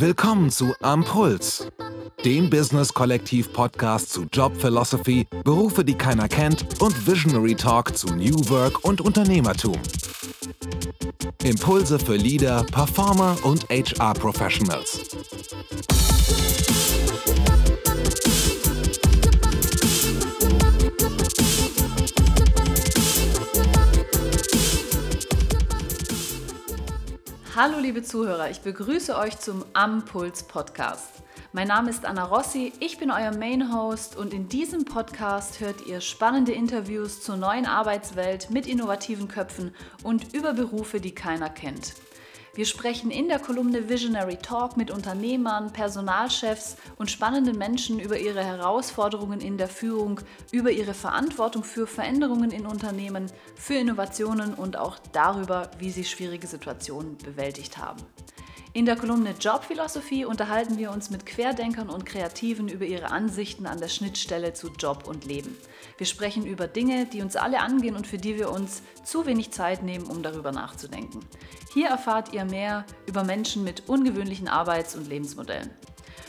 Willkommen zu Ampuls, dem Business Kollektiv Podcast zu Job Philosophy, Berufe, die keiner kennt und Visionary Talk zu New Work und Unternehmertum. Impulse für Leader, Performer und HR Professionals. Hallo liebe Zuhörer, ich begrüße euch zum Ampuls Podcast. Mein Name ist Anna Rossi, ich bin euer Main Host und in diesem Podcast hört ihr spannende Interviews zur neuen Arbeitswelt mit innovativen Köpfen und über Berufe, die keiner kennt. Wir sprechen in der Kolumne Visionary Talk mit Unternehmern, Personalchefs und spannenden Menschen über ihre Herausforderungen in der Führung, über ihre Verantwortung für Veränderungen in Unternehmen, für Innovationen und auch darüber, wie sie schwierige Situationen bewältigt haben. In der Kolumne Jobphilosophie unterhalten wir uns mit Querdenkern und Kreativen über ihre Ansichten an der Schnittstelle zu Job und Leben. Wir sprechen über Dinge, die uns alle angehen und für die wir uns zu wenig Zeit nehmen, um darüber nachzudenken. Hier erfahrt ihr mehr über Menschen mit ungewöhnlichen Arbeits- und Lebensmodellen.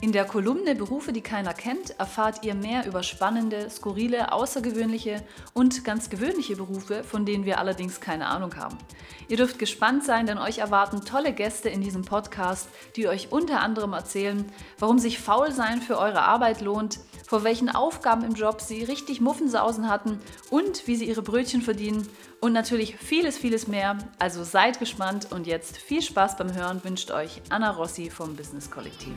In der Kolumne Berufe, die keiner kennt, erfahrt ihr mehr über spannende, skurrile, außergewöhnliche und ganz gewöhnliche Berufe, von denen wir allerdings keine Ahnung haben. Ihr dürft gespannt sein, denn euch erwarten tolle Gäste in diesem Podcast, die euch unter anderem erzählen, warum sich Faulsein für eure Arbeit lohnt, vor welchen Aufgaben im Job sie richtig Muffensausen hatten und wie sie ihre Brötchen verdienen und natürlich vieles, vieles mehr. Also seid gespannt und jetzt viel Spaß beim Hören wünscht euch Anna Rossi vom Business Kollektiv.